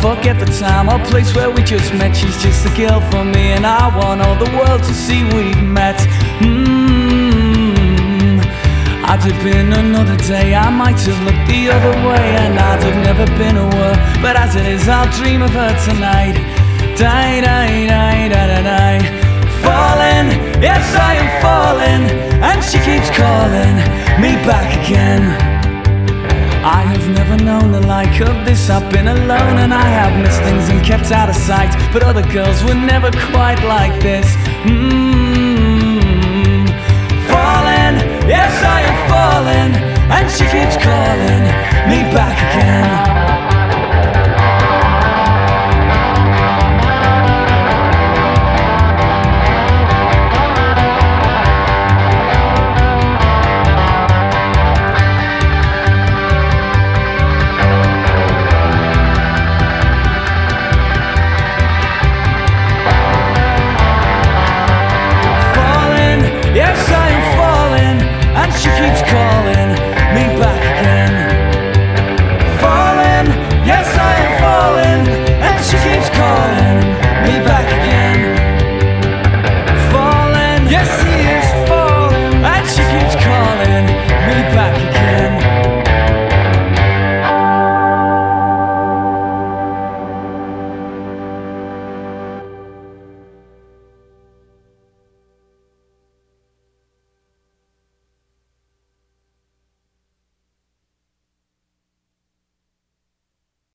forget the time or place where we just met. She's just a girl for me, and I want all the world to see we've met. Mm. I'd have been another day, I might have looked the other way, and I'd have never been aware. But as it is, I'll dream of her tonight. Die, die, die, die, die, die. Falling, yes, I am falling, and she keeps calling me back again. I have never known the like of this. I've been alone and I have missed things and kept out of sight. But other girls were never quite like this. Mm. Falling, yes, I am falling, and she keeps calling. Yes.